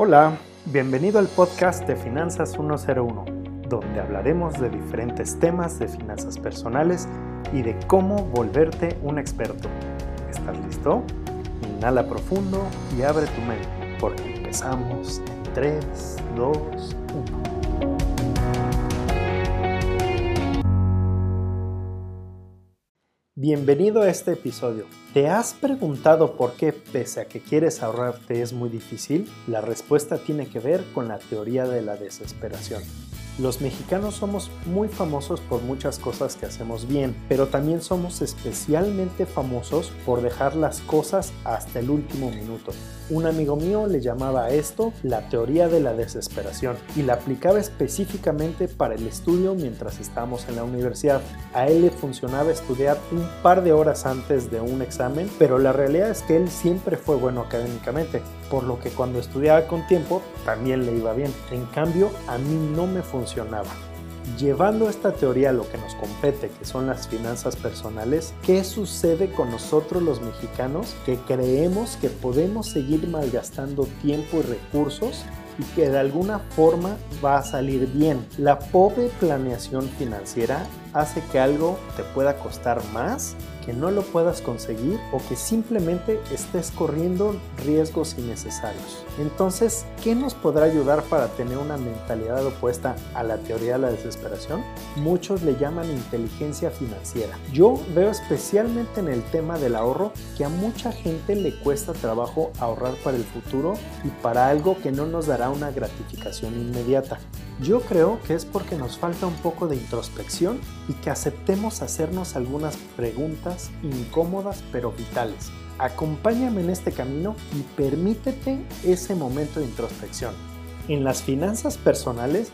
Hola, bienvenido al podcast de Finanzas 101, donde hablaremos de diferentes temas de finanzas personales y de cómo volverte un experto. ¿Estás listo? Inhala profundo y abre tu mente, porque empezamos en 3, 2, 1. Bienvenido a este episodio. ¿Te has preguntado por qué, pese a que quieres ahorrarte, es muy difícil? La respuesta tiene que ver con la teoría de la desesperación. Los mexicanos somos muy famosos por muchas cosas que hacemos bien, pero también somos especialmente famosos por dejar las cosas hasta el último minuto. Un amigo mío le llamaba a esto la teoría de la desesperación y la aplicaba específicamente para el estudio mientras estábamos en la universidad. A él le funcionaba estudiar un par de horas antes de un examen, pero la realidad es que él siempre fue bueno académicamente, por lo que cuando estudiaba con tiempo también le iba bien. En cambio, a mí no me funcionaba Llevando esta teoría a lo que nos compete, que son las finanzas personales, ¿qué sucede con nosotros los mexicanos que creemos que podemos seguir malgastando tiempo y recursos y que de alguna forma va a salir bien? La pobre planeación financiera hace que algo te pueda costar más que no lo puedas conseguir o que simplemente estés corriendo riesgos innecesarios. Entonces, ¿qué nos podrá ayudar para tener una mentalidad opuesta a la teoría de la desesperación? Muchos le llaman inteligencia financiera. Yo veo especialmente en el tema del ahorro que a mucha gente le cuesta trabajo ahorrar para el futuro y para algo que no nos dará una gratificación inmediata. Yo creo que es porque nos falta un poco de introspección y que aceptemos hacernos algunas preguntas incómodas pero vitales. Acompáñame en este camino y permítete ese momento de introspección. En las finanzas personales,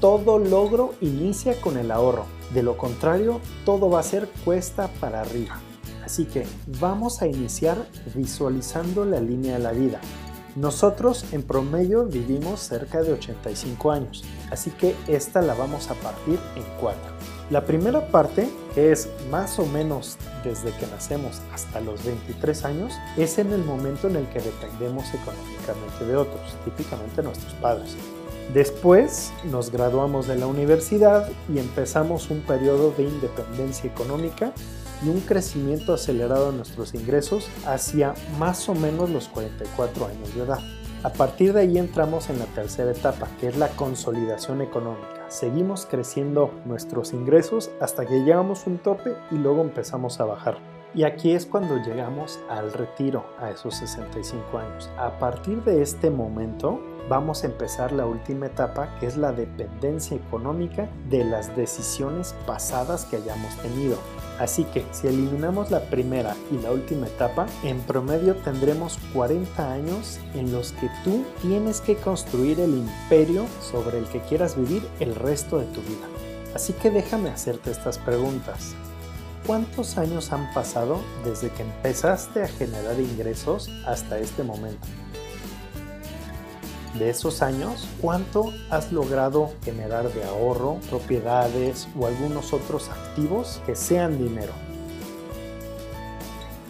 todo logro inicia con el ahorro. De lo contrario, todo va a ser cuesta para arriba. Así que vamos a iniciar visualizando la línea de la vida. Nosotros en promedio vivimos cerca de 85 años, así que esta la vamos a partir en cuatro. La primera parte, que es más o menos desde que nacemos hasta los 23 años, es en el momento en el que dependemos económicamente de otros, típicamente nuestros padres. Después nos graduamos de la universidad y empezamos un periodo de independencia económica y un crecimiento acelerado de nuestros ingresos hacia más o menos los 44 años de edad. A partir de ahí entramos en la tercera etapa, que es la consolidación económica. Seguimos creciendo nuestros ingresos hasta que llegamos a un tope y luego empezamos a bajar. Y aquí es cuando llegamos al retiro, a esos 65 años. A partir de este momento, vamos a empezar la última etapa, que es la dependencia económica de las decisiones pasadas que hayamos tenido. Así que si eliminamos la primera y la última etapa, en promedio tendremos 40 años en los que tú tienes que construir el imperio sobre el que quieras vivir el resto de tu vida. Así que déjame hacerte estas preguntas. ¿Cuántos años han pasado desde que empezaste a generar ingresos hasta este momento? de esos años, cuánto has logrado generar de ahorro, propiedades o algunos otros activos que sean dinero.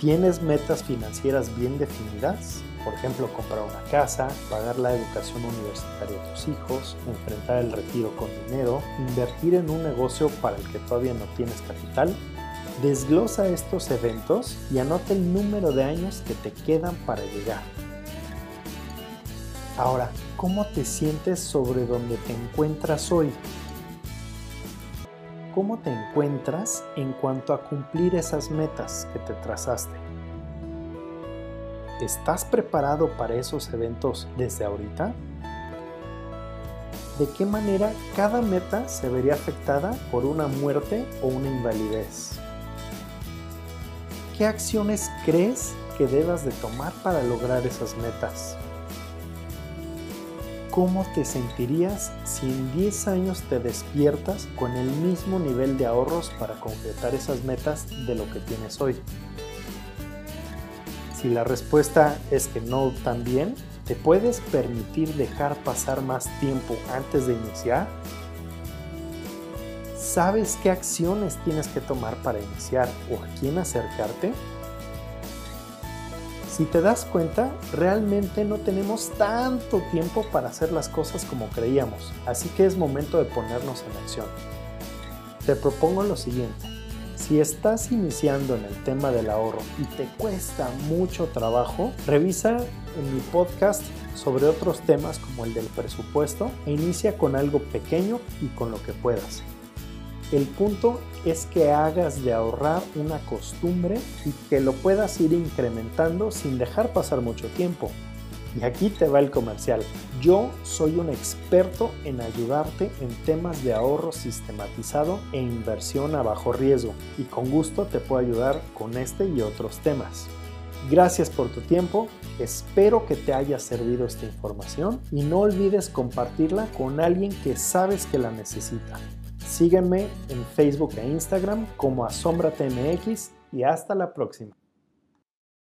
¿Tienes metas financieras bien definidas? Por ejemplo, comprar una casa, pagar la educación universitaria de tus hijos, enfrentar el retiro con dinero, invertir en un negocio para el que todavía no tienes capital. Desglosa estos eventos y anota el número de años que te quedan para llegar. Ahora, ¿cómo te sientes sobre donde te encuentras hoy? ¿Cómo te encuentras en cuanto a cumplir esas metas que te trazaste? ¿Estás preparado para esos eventos desde ahorita? ¿De qué manera cada meta se vería afectada por una muerte o una invalidez? ¿Qué acciones crees que debas de tomar para lograr esas metas? ¿Cómo te sentirías si en 10 años te despiertas con el mismo nivel de ahorros para concretar esas metas de lo que tienes hoy? Si la respuesta es que no también, ¿te puedes permitir dejar pasar más tiempo antes de iniciar? ¿Sabes qué acciones tienes que tomar para iniciar o a quién acercarte? Si te das cuenta, realmente no tenemos tanto tiempo para hacer las cosas como creíamos, así que es momento de ponernos en acción. Te propongo lo siguiente. Si estás iniciando en el tema del ahorro y te cuesta mucho trabajo, revisa en mi podcast sobre otros temas como el del presupuesto e inicia con algo pequeño y con lo que puedas. El punto es que hagas de ahorrar una costumbre y que lo puedas ir incrementando sin dejar pasar mucho tiempo. Y aquí te va el comercial. Yo soy un experto en ayudarte en temas de ahorro sistematizado e inversión a bajo riesgo y con gusto te puedo ayudar con este y otros temas. Gracias por tu tiempo, espero que te haya servido esta información y no olvides compartirla con alguien que sabes que la necesita. Sígueme en Facebook e Instagram como AsombraTMX y hasta la próxima.